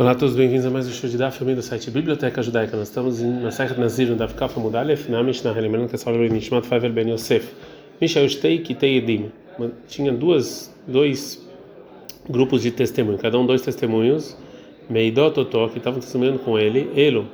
Olá a todos, bem-vindos a mais um show de Daf, do site Biblioteca Judaica. Nós estamos em Masechet Nazir, no Daf Kafa Mudalef, na Mishnah, lembrando que é salve Nishmat Faver Ben Yosef. Misha Shtei Kitei Edim. Tinha duas, dois grupos de testemunho, cada um dois testemunhos, Meidot Otó, que estavam testemunhando com ele, Elo,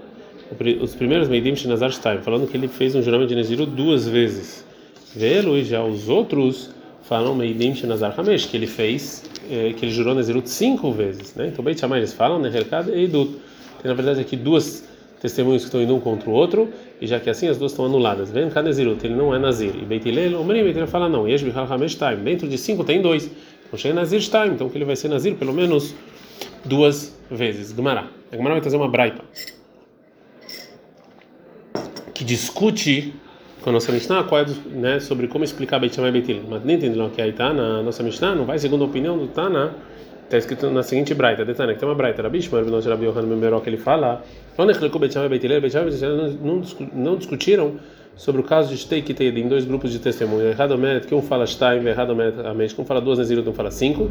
os primeiros Meidim Shinazar Shtaim, falando que ele fez um juramento de Neziru duas vezes. Velo e já os outros falam que ele fez, eh, que ele jurou Nezirut cinco vezes. Né? Então, Beit Shammai eles falam Neherkad e Idut. Tem na verdade aqui duas testemunhos que estão indo um contra o outro, e já que assim as duas estão anuladas. Vem cá Nezirut, ele não é Nazir. E Beit Hillel, o Merim, ele fala não, Yesh Bichal Hamesh Time. Dentro de cinco tem dois. Então, chega Nazir Time, então que ele vai ser Nazir pelo menos duas vezes. Gumará. A vai trazer uma braita que discute com a nossa Mishnah, qual é, né, sobre como explicar Beit Shammai Beit Mas nem entendeu que aí está na nossa Mishnah, não vai segundo a opinião do Tana, está escrito na seguinte braita, Detana, que tem uma braita, Rabi Shmuel, não Rabi Yohanan Memberó, que ele fala, Shammai não, não discutiram sobre o caso de Shtei em dois grupos de testemunho, errado mérito, que um fala Shtaim, errado mérito Amesh, que um fala duas Nezirut, um fala cinco,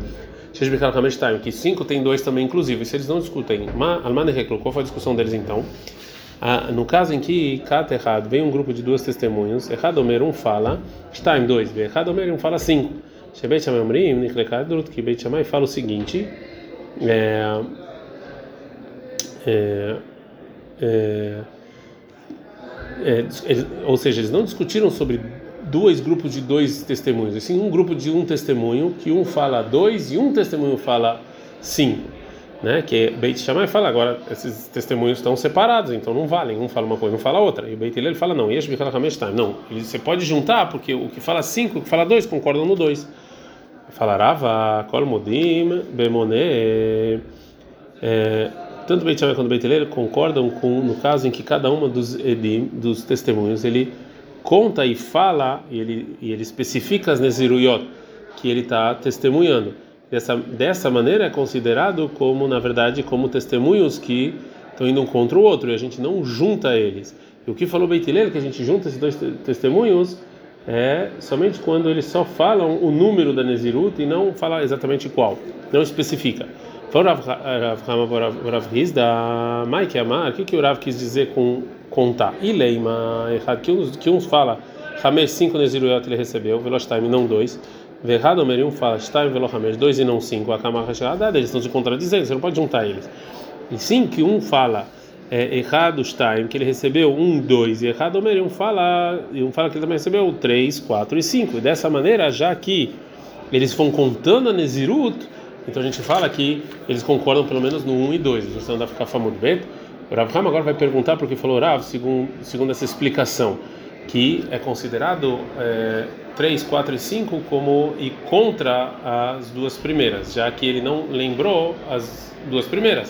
Shesh Bikal Hamesh Shtaim, que cinco tem dois também, inclusive, se eles não discutem, Alman Reclo, qual foi a discussão deles então? Ah, no caso em que cata errado, vem um grupo de duas testemunhas, errado Omer um fala, está em dois, errado Omer um fala cinco. Shebet Shammai Omrim, Niklekadrut, que Beit Shammai fala o seguinte, é, é, é, é, ou seja, eles não discutiram sobre dois grupos de dois testemunhos, assim um grupo de um testemunho que um fala dois e um testemunho fala cinco né? Que Beit Shammai fala agora esses testemunhos estão separados, então não valem. Um fala uma coisa, não fala outra. E o Beit Hillel fala não. Yesh Time. Não, você pode juntar porque o que fala cinco, o que fala dois concordam no dois. Falarava Kol Modim Bemone. É, tanto Beit Shammai quanto Beit Hillel concordam com no caso em que cada uma dos edim, dos testemunhos ele conta e fala e ele e ele especifica as neziruyot que ele está testemunhando dessa, dessa maneira é considerado como, na verdade, como testemunhos que estão indo um contra o outro e a gente não junta eles. E o que falou Beitilel, que a gente junta esses dois testemunhos, é somente quando eles só falam o número da Nezirut e não fala exatamente qual, não especifica. O que, o Rav quis dizer com contar? Ileima, que uns, que uns fala, Hamesh 5 Nezirut ele recebeu, Veloshtaim não dois. Verrado Omerium fala, Shtaim Velohamesh, dois e não cinco, a Kamar eles estão se contradizendo, você não pode juntar eles. E sim que um fala é, errado Shtaim, que ele recebeu um, dois, e errado Omerium fala, e um fala que ele também recebeu três, quatro e cinco. E dessa maneira, já que eles vão contando a Nezirut, então a gente fala que eles concordam pelo menos no 1 e 2. Você não dá ficar famoso bem. O Rav Ham agora vai perguntar porque falou Rav, segundo, segundo essa explicação, que é considerado é, 3, 4 e 5 como e contra as duas primeiras, já que ele não lembrou as duas primeiras.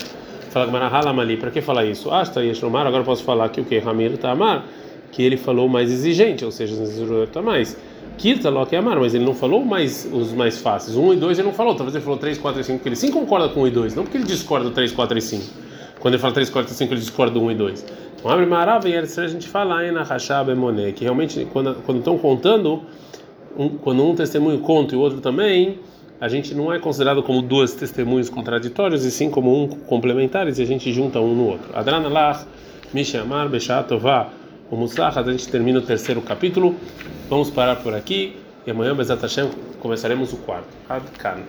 Fala Gmarahalamali, para que falar isso? Ah, está Yeshomar, agora posso falar que o que? Ramir Tamar, que ele falou mais exigente, ou seja, está mais. Kirta Loki Amar, mas ele não falou mais os mais fáceis. 1 e 2 ele não falou, talvez ele falou 3, 4 e 5, porque ele sim concorda com 1 e 2, não porque ele discorda do 3, 4 e 5. Quando ele fala 3, 4 e 5, ele discorda do 1 e 2. Então, abre Marava e a gente fala aí na Rashab Emoné, que realmente, quando, quando estão contando um, quando um testemunho conta e o outro também, a gente não é considerado como duas testemunhos contraditórios, e sim como um complementares, e a gente junta um no outro. Adranalach, Mishamar, Beshatová, o Musach, a gente termina o terceiro capítulo. Vamos parar por aqui, e amanhã, Bezat Hashem, começaremos o quarto. Adkan.